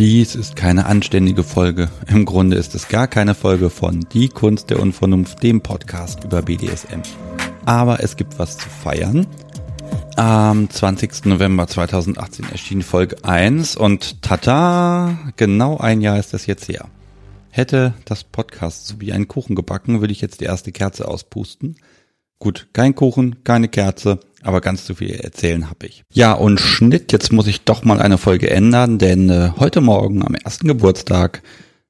Dies ist keine anständige Folge. Im Grunde ist es gar keine Folge von Die Kunst der Unvernunft, dem Podcast über BDSM. Aber es gibt was zu feiern. Am 20. November 2018 erschien Folge 1 und tata, genau ein Jahr ist das jetzt her. Hätte das Podcast so wie einen Kuchen gebacken, würde ich jetzt die erste Kerze auspusten. Gut, kein Kuchen, keine Kerze, aber ganz zu viel erzählen habe ich. Ja, und Schnitt, jetzt muss ich doch mal eine Folge ändern, denn äh, heute Morgen am ersten Geburtstag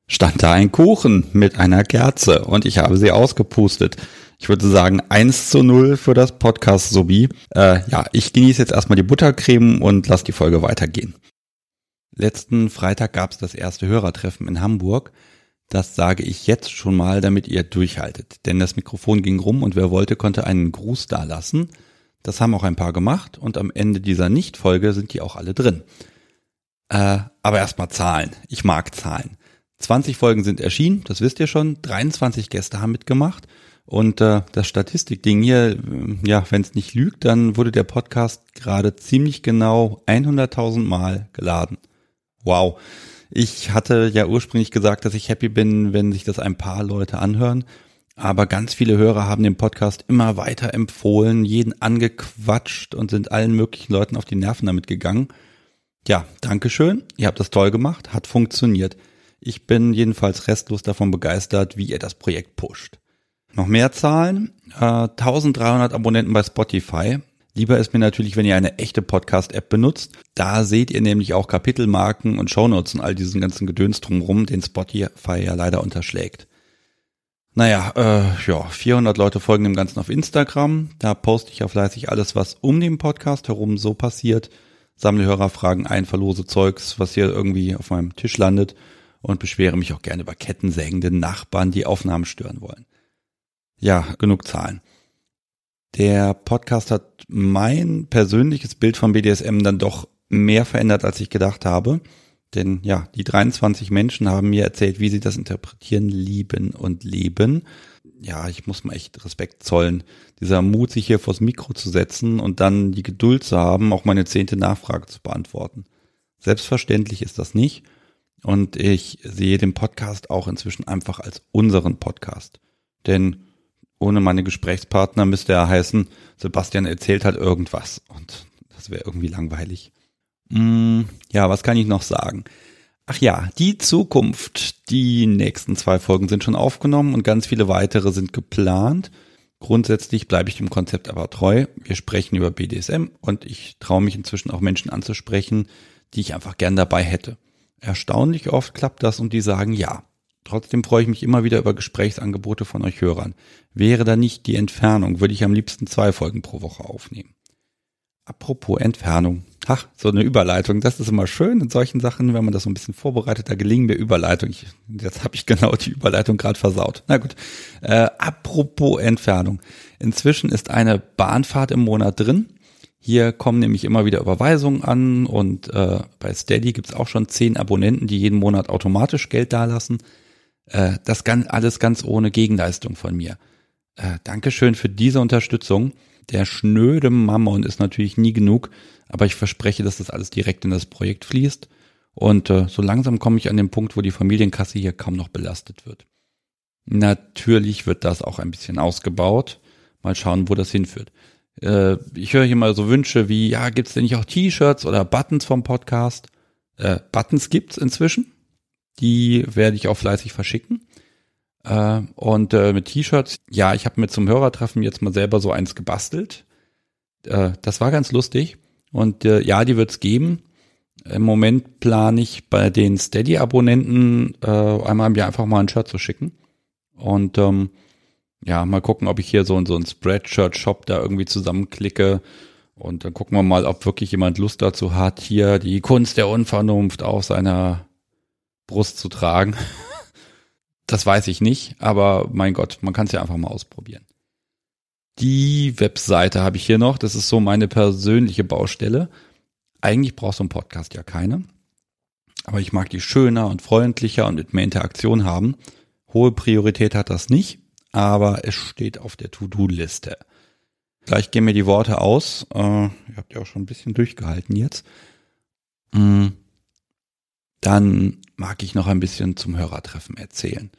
stand da ein Kuchen mit einer Kerze und ich habe sie ausgepustet. Ich würde sagen, eins zu null für das Podcast sowie. Äh, ja, ich genieße jetzt erstmal die Buttercreme und lasse die Folge weitergehen. Letzten Freitag gab es das erste Hörertreffen in Hamburg. Das sage ich jetzt schon mal, damit ihr durchhaltet. Denn das Mikrofon ging rum und wer wollte, konnte einen Gruß dalassen. Das haben auch ein paar gemacht und am Ende dieser Nicht-Folge sind die auch alle drin. Äh, aber erstmal Zahlen. Ich mag Zahlen. 20 Folgen sind erschienen, das wisst ihr schon. 23 Gäste haben mitgemacht. Und äh, das Statistikding hier, ja, wenn es nicht lügt, dann wurde der Podcast gerade ziemlich genau 100.000 Mal geladen. Wow. Ich hatte ja ursprünglich gesagt, dass ich happy bin, wenn sich das ein paar Leute anhören. Aber ganz viele Hörer haben den Podcast immer weiter empfohlen, jeden angequatscht und sind allen möglichen Leuten auf die Nerven damit gegangen. Ja, Dankeschön. Ihr habt das toll gemacht, hat funktioniert. Ich bin jedenfalls restlos davon begeistert, wie ihr das Projekt pusht. Noch mehr Zahlen. Äh, 1300 Abonnenten bei Spotify. Lieber ist mir natürlich, wenn ihr eine echte Podcast-App benutzt. Da seht ihr nämlich auch Kapitelmarken und Shownotes und all diesen ganzen Gedöns drumrum, den Spotify ja leider unterschlägt. Naja, äh, ja, 400 Leute folgen dem Ganzen auf Instagram. Da poste ich ja fleißig alles, was um den Podcast herum so passiert. Sammle Hörerfragen ein, verlose Zeugs, was hier irgendwie auf meinem Tisch landet und beschwere mich auch gerne über kettensägende Nachbarn, die Aufnahmen stören wollen. Ja, genug Zahlen. Der Podcast hat mein persönliches Bild von BDSM dann doch mehr verändert, als ich gedacht habe. Denn ja, die 23 Menschen haben mir erzählt, wie sie das interpretieren, lieben und leben. Ja, ich muss mal echt Respekt zollen. Dieser Mut, sich hier vors Mikro zu setzen und dann die Geduld zu haben, auch meine zehnte Nachfrage zu beantworten. Selbstverständlich ist das nicht. Und ich sehe den Podcast auch inzwischen einfach als unseren Podcast. Denn ohne meine Gesprächspartner müsste er heißen, Sebastian erzählt halt irgendwas. Und das wäre irgendwie langweilig. Mm, ja, was kann ich noch sagen? Ach ja, die Zukunft. Die nächsten zwei Folgen sind schon aufgenommen und ganz viele weitere sind geplant. Grundsätzlich bleibe ich dem Konzept aber treu. Wir sprechen über BDSM und ich traue mich inzwischen auch Menschen anzusprechen, die ich einfach gern dabei hätte. Erstaunlich oft klappt das und die sagen ja. Trotzdem freue ich mich immer wieder über Gesprächsangebote von euch Hörern. Wäre da nicht die Entfernung, würde ich am liebsten zwei Folgen pro Woche aufnehmen. Apropos Entfernung. Ach, so eine Überleitung. Das ist immer schön in solchen Sachen, wenn man das so ein bisschen vorbereitet. Da gelingen mir Überleitungen. Jetzt habe ich genau die Überleitung gerade versaut. Na gut. Äh, apropos Entfernung. Inzwischen ist eine Bahnfahrt im Monat drin. Hier kommen nämlich immer wieder Überweisungen an und äh, bei Steady gibt's auch schon zehn Abonnenten, die jeden Monat automatisch Geld dalassen. Äh, das ganz, alles ganz ohne Gegenleistung von mir. Äh, Dankeschön für diese Unterstützung. Der schnöde Mammon ist natürlich nie genug, aber ich verspreche, dass das alles direkt in das Projekt fließt. Und äh, so langsam komme ich an den Punkt, wo die Familienkasse hier kaum noch belastet wird. Natürlich wird das auch ein bisschen ausgebaut. Mal schauen, wo das hinführt. Äh, ich höre hier mal so Wünsche wie, ja, gibt's denn nicht auch T-Shirts oder Buttons vom Podcast? Äh, Buttons gibt's inzwischen. Die werde ich auch fleißig verschicken. Äh, und äh, mit T-Shirts, ja, ich habe mir zum Hörertreffen jetzt mal selber so eins gebastelt. Äh, das war ganz lustig. Und äh, ja, die wird's geben. Im Moment plane ich bei den Steady-Abonnenten äh, einmal Jahr einfach mal ein Shirt zu schicken. Und ähm, ja, mal gucken, ob ich hier so, so einen Spreadshirt-Shop da irgendwie zusammenklicke. Und dann gucken wir mal, ob wirklich jemand Lust dazu hat, hier die Kunst der Unvernunft auf seiner Brust zu tragen. Das weiß ich nicht, aber mein Gott, man kann es ja einfach mal ausprobieren. Die Webseite habe ich hier noch. Das ist so meine persönliche Baustelle. Eigentlich braucht so ein Podcast ja keine. Aber ich mag die schöner und freundlicher und mit mehr Interaktion haben. Hohe Priorität hat das nicht, aber es steht auf der To-Do-Liste. Gleich gehen mir die Worte aus. Äh, ihr habt ja auch schon ein bisschen durchgehalten jetzt. Dann mag ich noch ein bisschen zum Hörertreffen erzählen.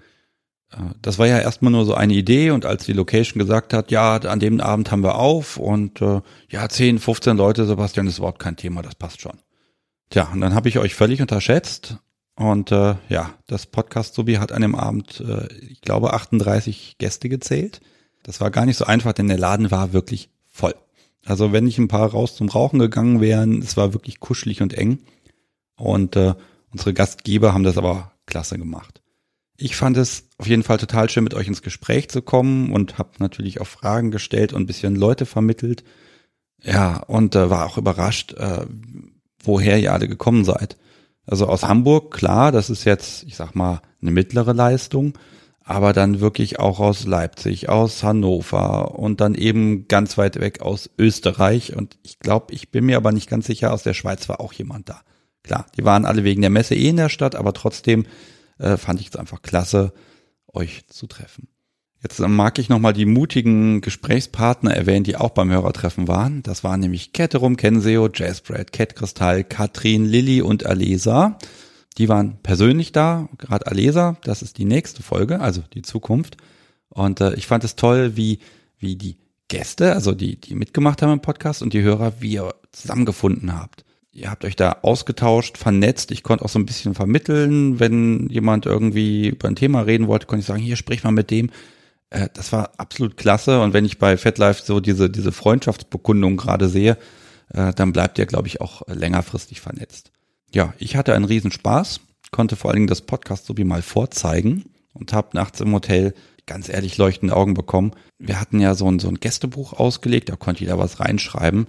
Äh, das war ja erstmal nur so eine Idee und als die Location gesagt hat, ja, an dem Abend haben wir auf und äh, ja, 10, 15 Leute, Sebastian, ist überhaupt kein Thema, das passt schon. Tja, und dann habe ich euch völlig unterschätzt und äh, ja, das Podcast Subi hat an dem Abend, äh, ich glaube, 38 Gäste gezählt. Das war gar nicht so einfach, denn der Laden war wirklich voll. Also wenn nicht ein paar raus zum Rauchen gegangen wären, es war wirklich kuschelig und eng. Und äh, unsere Gastgeber haben das aber klasse gemacht. Ich fand es auf jeden Fall total schön, mit euch ins Gespräch zu kommen und habe natürlich auch Fragen gestellt und ein bisschen Leute vermittelt. Ja, und äh, war auch überrascht, äh, woher ihr alle gekommen seid. Also aus Hamburg, klar, das ist jetzt, ich sag mal, eine mittlere Leistung, aber dann wirklich auch aus Leipzig, aus Hannover und dann eben ganz weit weg aus Österreich. Und ich glaube, ich bin mir aber nicht ganz sicher, aus der Schweiz war auch jemand da. Klar, die waren alle wegen der Messe eh in der Stadt, aber trotzdem äh, fand ich es einfach klasse, euch zu treffen. Jetzt mag ich nochmal die mutigen Gesprächspartner erwähnen, die auch beim Hörertreffen waren. Das waren nämlich Ketterum, Kenseo, Jazzbread, Cat Kristall, Katrin, Lilly und Alesa. Die waren persönlich da, gerade Alesa, das ist die nächste Folge, also die Zukunft. Und äh, ich fand es toll, wie, wie die Gäste, also die, die mitgemacht haben im Podcast und die Hörer, wie ihr zusammengefunden habt ihr habt euch da ausgetauscht, vernetzt. Ich konnte auch so ein bisschen vermitteln, wenn jemand irgendwie über ein Thema reden wollte, konnte ich sagen, hier sprich mal mit dem. Äh, das war absolut klasse. Und wenn ich bei FetLife so diese, diese Freundschaftsbekundung gerade sehe, äh, dann bleibt ihr, glaube ich, auch längerfristig vernetzt. Ja, ich hatte einen Riesenspaß, konnte vor allen Dingen das Podcast so wie mal vorzeigen und habe nachts im Hotel ganz ehrlich leuchtende Augen bekommen. Wir hatten ja so ein, so ein Gästebuch ausgelegt, da konnte jeder was reinschreiben.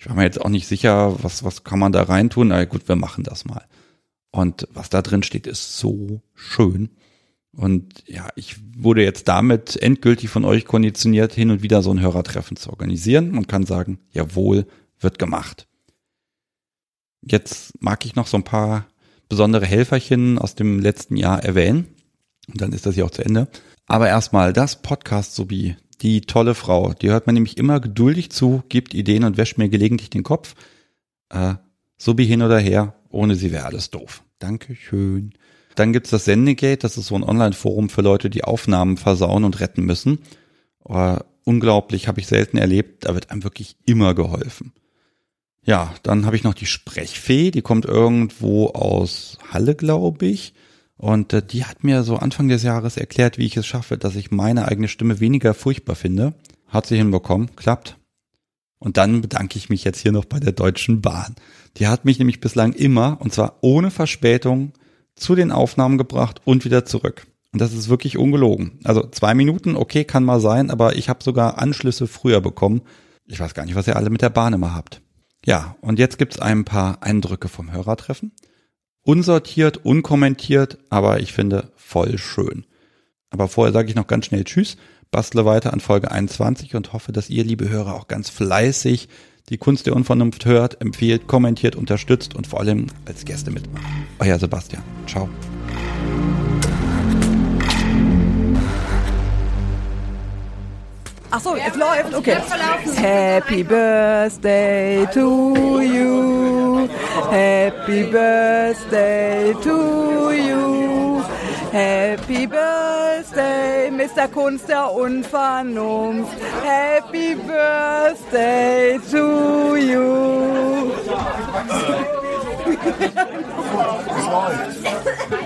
Ich war mir jetzt auch nicht sicher, was, was kann man da reintun. Na gut, wir machen das mal. Und was da drin steht, ist so schön. Und ja, ich wurde jetzt damit endgültig von euch konditioniert, hin und wieder so ein Hörertreffen zu organisieren und kann sagen, jawohl, wird gemacht. Jetzt mag ich noch so ein paar besondere Helferchen aus dem letzten Jahr erwähnen. Und dann ist das ja auch zu Ende. Aber erstmal das Podcast sowie die tolle Frau. Die hört mir nämlich immer geduldig zu, gibt Ideen und wäscht mir gelegentlich den Kopf. Äh, so wie hin oder her, ohne sie wäre alles doof. Dankeschön. Dann gibt's das Sendegate, das ist so ein Online-Forum für Leute, die Aufnahmen versauen und retten müssen. Äh, unglaublich, habe ich selten erlebt, da wird einem wirklich immer geholfen. Ja, dann habe ich noch die Sprechfee, die kommt irgendwo aus Halle, glaube ich. Und äh, die hat mir so Anfang des Jahres erklärt, wie ich es schaffe, dass ich meine eigene Stimme weniger furchtbar finde. Hat sie hinbekommen, klappt. Und dann bedanke ich mich jetzt hier noch bei der Deutschen Bahn. Die hat mich nämlich bislang immer, und zwar ohne Verspätung, zu den Aufnahmen gebracht und wieder zurück. Und das ist wirklich ungelogen. Also zwei Minuten, okay, kann mal sein, aber ich habe sogar Anschlüsse früher bekommen. Ich weiß gar nicht, was ihr alle mit der Bahn immer habt. Ja, und jetzt gibt's ein paar Eindrücke vom Hörertreffen unsortiert, unkommentiert, aber ich finde voll schön. Aber vorher sage ich noch ganz schnell Tschüss, bastle weiter an Folge 21 und hoffe, dass ihr, liebe Hörer, auch ganz fleißig die Kunst der Unvernunft hört, empfiehlt, kommentiert, unterstützt und vor allem als Gäste mitmacht. Euer Sebastian. Ciao. Ach so, es läuft, okay. Happy Birthday to you. Happy Birthday to you. Happy Birthday, Mr. Kunst der Unvernunft. Happy Birthday to you.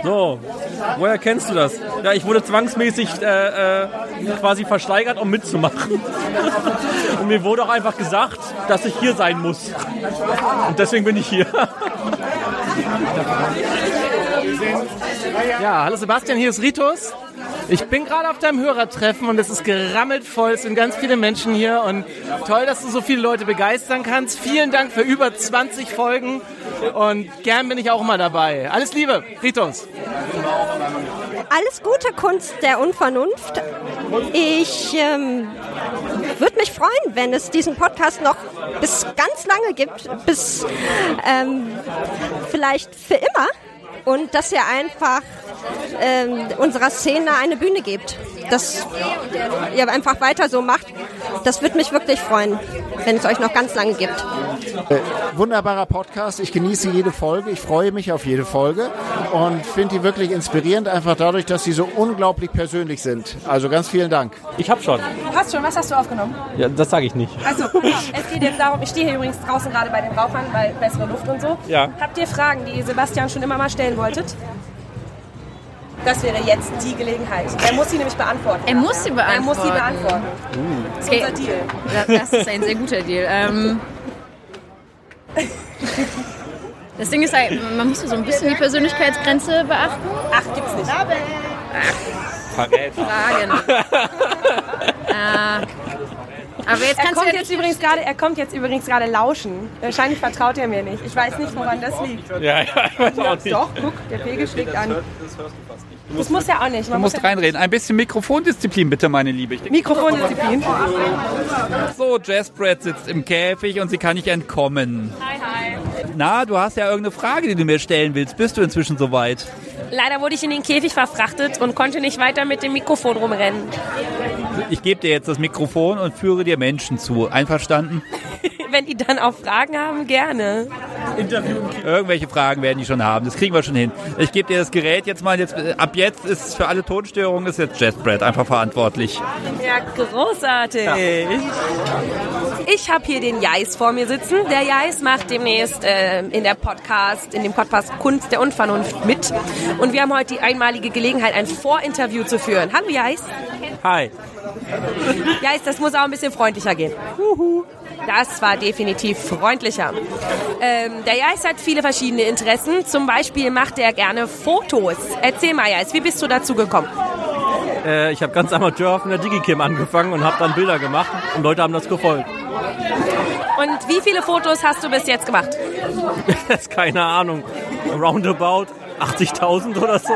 So, woher kennst du das? Ja, ich wurde zwangsmäßig äh, äh, quasi versteigert, um mitzumachen. Und mir wurde auch einfach gesagt, dass ich hier sein muss. Und deswegen bin ich hier. Ja, hallo Sebastian, hier ist Ritus. Ich bin gerade auf deinem Hörertreffen und es ist gerammelt voll. Es sind ganz viele Menschen hier und toll, dass du so viele Leute begeistern kannst. Vielen Dank für über 20 Folgen und gern bin ich auch mal dabei. Alles Liebe, Ritus. Alles Gute Kunst der Unvernunft. Ich ähm, würde mich freuen, wenn es diesen Podcast noch bis ganz lange gibt, bis ähm, vielleicht für immer und dass ihr einfach ähm, unserer Szene eine Bühne gebt. Dass ihr einfach weiter so macht Das würde mich wirklich freuen, wenn es euch noch ganz lange gibt. Äh, wunderbarer Podcast. Ich genieße jede Folge. Ich freue mich auf jede Folge und finde die wirklich inspirierend, einfach dadurch, dass sie so unglaublich persönlich sind. Also ganz vielen Dank. Ich habe schon. Du hast schon, was hast du aufgenommen? Ja, das sage ich nicht. Also, es geht jetzt darum, ich stehe hier übrigens draußen gerade bei den Rauchern, weil bessere Luft und so. Ja. Habt ihr Fragen, die ihr Sebastian schon immer mal stellen wolltet? Das wäre jetzt die Gelegenheit. Er muss sie nämlich beantworten. Er muss sie Er muss sie beantworten. beantworten. Das ist Okay. unser Deal. Das ist ein sehr guter Deal. Ähm, das Ding ist halt, man muss so ein bisschen die Persönlichkeitsgrenze beachten. Ach, gibt's nicht. Fragen. äh, aber jetzt Er kannst du kommt, jetzt übrigens gerade, er kommt jetzt übrigens gerade lauschen. Wahrscheinlich vertraut er mir nicht. Ich weiß nicht, woran das liegt. Ja, ja, ich weiß auch nicht. Doch, guck, der Pegel schlägt an. Das muss ja auch nicht. Du Man musst muss reinreden. Ein bisschen Mikrofondisziplin bitte, meine Liebe. Denke, Mikrofondisziplin. so, Jazzbrett sitzt im Käfig und sie kann nicht entkommen. Hi, hi. Na, du hast ja irgendeine Frage, die du mir stellen willst. Bist du inzwischen soweit? Leider wurde ich in den Käfig verfrachtet und konnte nicht weiter mit dem Mikrofon rumrennen. Ich gebe dir jetzt das Mikrofon und führe dir Menschen zu. Einverstanden? Wenn die dann auch Fragen haben, gerne. Irgendwelche Fragen werden die schon haben. Das kriegen wir schon hin. Ich gebe dir das Gerät jetzt mal. Jetzt, äh, ab jetzt ist für alle Tonstörungen ist jetzt Jazzbrett einfach verantwortlich. Ja, großartig. Ich habe hier den Jais vor mir sitzen. Der Jais macht demnächst äh, in der Podcast, in dem Podcast Kunst der Unvernunft mit. Und wir haben heute die einmalige Gelegenheit, ein Vorinterview zu führen. Hallo Jais. Hi. Jais, das muss auch ein bisschen freundlicher gehen. Das war definitiv freundlicher. Ähm, der Jais hat viele verschiedene Interessen. Zum Beispiel macht er gerne Fotos. Erzähl mal, Jais, wie bist du dazu gekommen? Äh, ich habe ganz amateur auf einer Digicam angefangen und habe dann Bilder gemacht und Leute haben das gefolgt. Und wie viele Fotos hast du bis jetzt gemacht? Das ist keine Ahnung. Roundabout 80.000 oder so.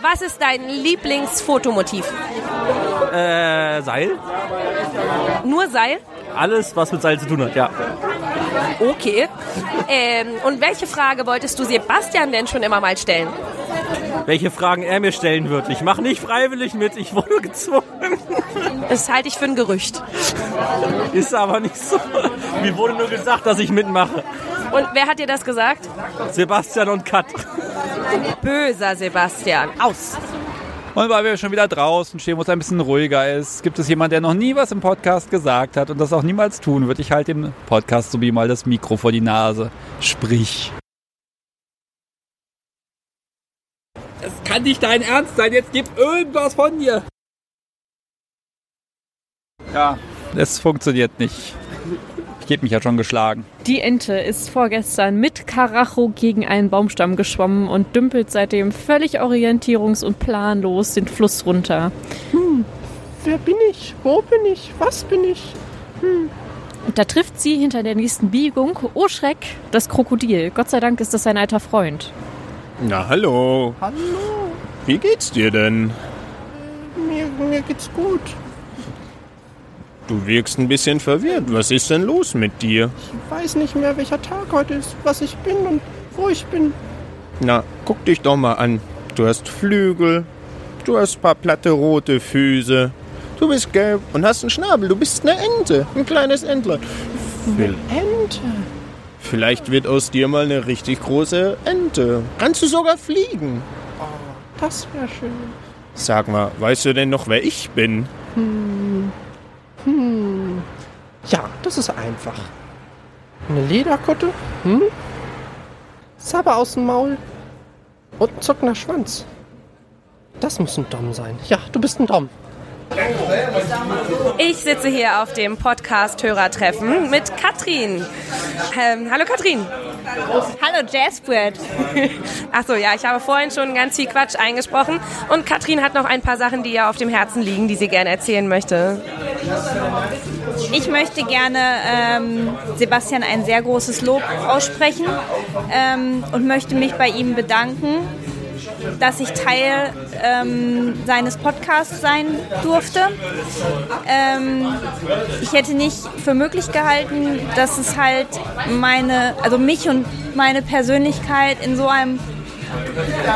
Was ist dein Lieblingsfotomotiv? Äh, Seil? Nur Seil? Alles, was mit Seil zu tun hat, ja. Okay. Ähm, und welche Frage wolltest du Sebastian denn schon immer mal stellen? Welche Fragen er mir stellen wird. Ich mache nicht freiwillig mit, ich wurde gezwungen. Das halte ich für ein Gerücht. Ist aber nicht so. Mir wurde nur gesagt, dass ich mitmache. Und wer hat dir das gesagt? Sebastian und Kat. Böser Sebastian. Aus. Und weil wir schon wieder draußen stehen, wo es ein bisschen ruhiger ist, gibt es jemanden, der noch nie was im Podcast gesagt hat und das auch niemals tun wird. Ich halte dem Podcast so wie mal das Mikro vor die Nase. Sprich. Das kann nicht dein Ernst sein. Jetzt gib irgendwas von dir. Ja, es funktioniert nicht. Ich gebe mich ja schon geschlagen. Die Ente ist vorgestern mit Karacho gegen einen Baumstamm geschwommen und dümpelt seitdem völlig orientierungs- und planlos den Fluss runter. Wer bin ich? Wo bin ich? Was bin ich? Und da trifft sie hinter der nächsten Biegung, oh Schreck, das Krokodil. Gott sei Dank ist das sein alter Freund. Na, hallo. Hallo, Wie geht's dir denn? mir, mir geht's gut. Du wirkst ein bisschen verwirrt. Was ist denn los mit dir? Ich weiß nicht mehr, welcher Tag heute ist, was ich bin und wo ich bin. Na, guck dich doch mal an. Du hast Flügel, du hast ein paar platte rote Füße, du bist gelb und hast einen Schnabel. Du bist eine Ente, ein kleines Entlein. Vil- Ente. Vielleicht wird aus dir mal eine richtig große Ente. Kannst du sogar fliegen. Das wäre schön. Sag mal, weißt du denn noch, wer ich bin? Hm. Ja, das ist einfach. Eine Lederkutte? Hm? Sabber aus dem Maul. Und ein zuckender Schwanz. Das muss ein Dom sein. Ja, du bist ein Dom. Ich sitze hier auf dem Podcast-Hörertreffen mit Katrin. Ähm, hallo Katrin. Hallo Jazzbird. Achso, ja, ich habe vorhin schon ganz viel Quatsch eingesprochen und Katrin hat noch ein paar Sachen, die ihr auf dem Herzen liegen, die sie gerne erzählen möchte. Ich möchte gerne ähm, Sebastian ein sehr großes Lob aussprechen ähm, und möchte mich bei ihm bedanken, dass ich Teil ähm, seines Podcasts sein durfte. Ähm, ich hätte nicht für möglich gehalten, dass es halt meine, also mich und meine Persönlichkeit in so einem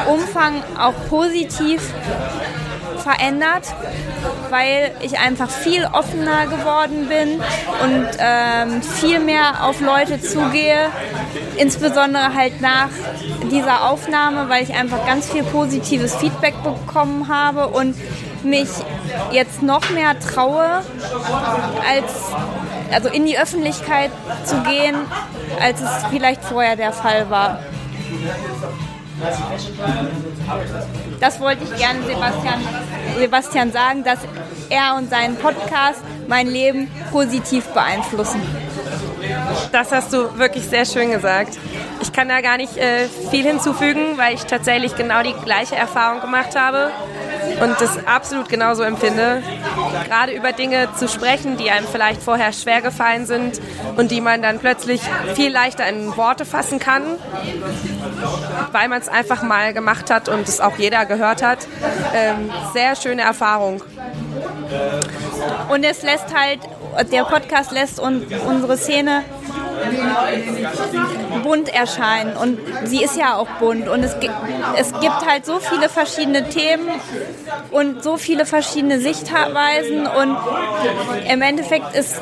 Umfang auch positiv verändert, weil ich einfach viel offener geworden bin und ähm, viel mehr auf Leute zugehe, insbesondere halt nach dieser Aufnahme, weil ich einfach ganz viel positives Feedback bekommen habe und mich jetzt noch mehr traue, als also in die Öffentlichkeit zu gehen, als es vielleicht vorher der Fall war. Das wollte ich gerne Sebastian, Sebastian sagen, dass er und sein Podcast mein Leben positiv beeinflussen. Das hast du wirklich sehr schön gesagt. Ich kann da gar nicht äh, viel hinzufügen, weil ich tatsächlich genau die gleiche Erfahrung gemacht habe und das absolut genauso empfinde. Gerade über Dinge zu sprechen, die einem vielleicht vorher schwer gefallen sind und die man dann plötzlich viel leichter in Worte fassen kann, weil man es einfach mal gemacht hat und es auch jeder gehört hat. Ähm, sehr schöne Erfahrung. Und es lässt halt, der Podcast lässt uns unsere Szene bunt erscheinen. Und sie ist ja auch bunt. Und es, gibt, es gibt halt so viele verschiedene Themen und so viele verschiedene Sichtweisen. Und im Endeffekt ist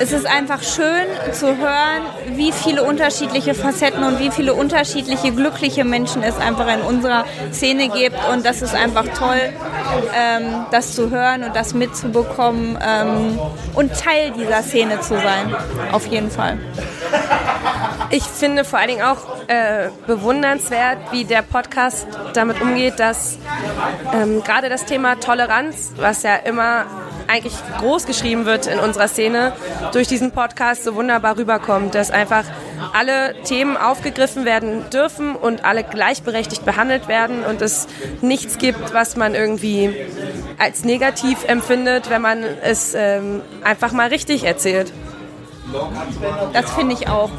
es ist einfach schön zu hören, wie viele unterschiedliche Facetten und wie viele unterschiedliche glückliche Menschen es einfach in unserer Szene gibt. Und das ist einfach toll, ähm, das zu hören und das mitzubekommen ähm, und Teil dieser Szene zu sein, auf jeden Fall. Ich finde vor allen Dingen auch äh, bewundernswert, wie der Podcast damit umgeht, dass ähm, gerade das Thema Toleranz, was ja immer eigentlich groß geschrieben wird in unserer Szene, durch diesen Podcast so wunderbar rüberkommt, dass einfach alle Themen aufgegriffen werden dürfen und alle gleichberechtigt behandelt werden und es nichts gibt, was man irgendwie als negativ empfindet, wenn man es ähm, einfach mal richtig erzählt. Das finde ich auch.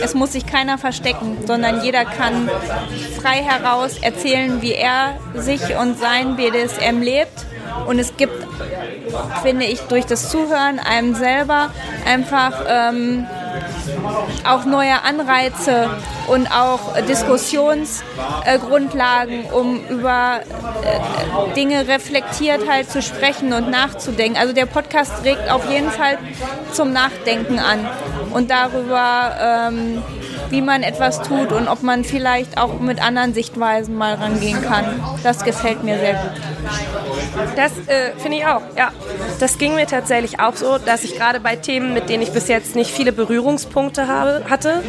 Es muss sich keiner verstecken, sondern jeder kann frei heraus erzählen, wie er sich und sein BDSM lebt. Und es gibt, finde ich, durch das Zuhören einem selber einfach ähm, auch neue Anreize und auch Diskussionsgrundlagen, um über äh, Dinge reflektiert halt zu sprechen und nachzudenken. Also der Podcast regt auf jeden Fall zum Nachdenken an und darüber, ähm, wie man etwas tut und ob man vielleicht auch mit anderen Sichtweisen mal rangehen kann. Das gefällt mir sehr gut. Das äh, finde ich auch, ja. Das ging mir tatsächlich auch so, dass ich gerade bei Themen, mit denen ich bis jetzt nicht viele Berührungspunkte habe, hatte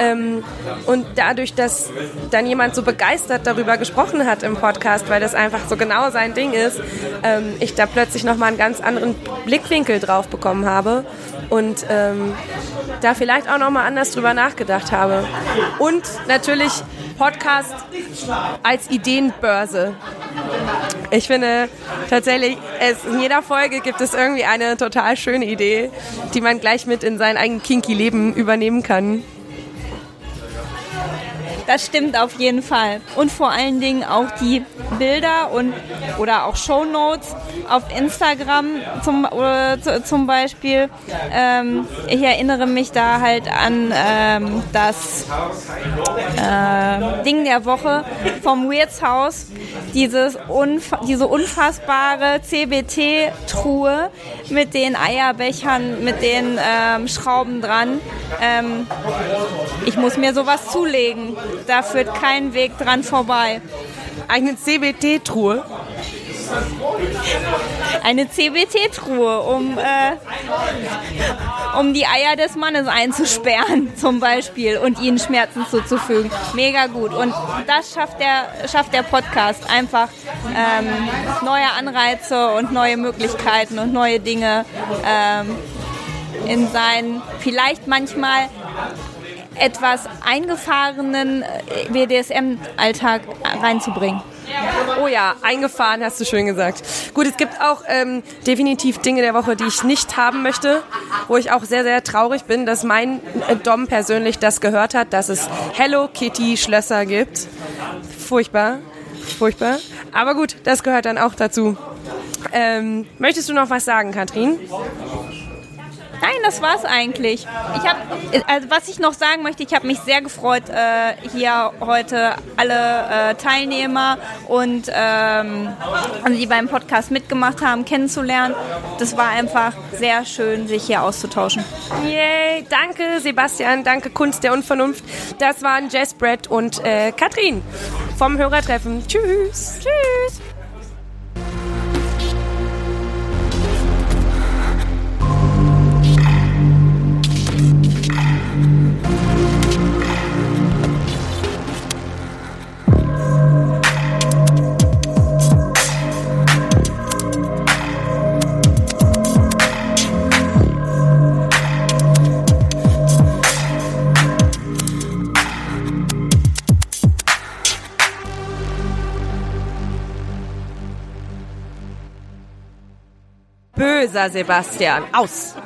ähm, und dadurch, dass dann jemand so begeistert darüber gesprochen hat im Podcast, weil das einfach so genau sein Ding ist, ähm, ich da plötzlich nochmal einen ganz anderen Blickwinkel drauf bekommen habe und ähm, da vielleicht auch nochmal anders drüber nachgedacht habe. Und natürlich Podcast als Ideenbörse. Ich finde tatsächlich, es, in jeder Folge gibt es irgendwie eine total schöne Idee, die man gleich mit in sein eigenes kinky Leben übernehmen kann. Das stimmt auf jeden Fall. Und vor allen Dingen auch die Bilder und oder auch Shownotes auf Instagram zum, oder zum Beispiel. Ähm, ich erinnere mich da halt an ähm, das äh, Ding der Woche vom Weirds House. Dieses unfa diese unfassbare CBT-Truhe mit den Eierbechern, mit den ähm, Schrauben dran. Ähm, ich muss mir sowas zulegen. Da führt kein Weg dran vorbei. Eine CBT-Truhe? Eine CBT-Truhe, um, äh, um die Eier des Mannes einzusperren, zum Beispiel, und ihnen Schmerzen zuzufügen. Mega gut. Und das schafft der, schafft der Podcast einfach ähm, neue Anreize und neue Möglichkeiten und neue Dinge ähm, in seinen vielleicht manchmal etwas eingefahrenen BDSM-Alltag reinzubringen. Oh ja, eingefahren hast du schön gesagt. Gut, es gibt auch ähm, definitiv Dinge der Woche, die ich nicht haben möchte, wo ich auch sehr, sehr traurig bin, dass mein äh, Dom persönlich das gehört hat, dass es Hello Kitty Schlösser gibt. Furchtbar, furchtbar. Aber gut, das gehört dann auch dazu. Ähm, möchtest du noch was sagen, Katrin? Nein, das war's eigentlich. Ich habe, also was ich noch sagen möchte, ich habe mich sehr gefreut, äh, hier heute alle äh, Teilnehmer und ähm, also die beim Podcast mitgemacht haben, kennenzulernen. Das war einfach sehr schön, sich hier auszutauschen. Yay, danke Sebastian, danke Kunst der Unvernunft. Das waren Jess, Brett und äh, Katrin vom Hörertreffen. Tschüss. Tschüss. Böser Sebastian. Aus.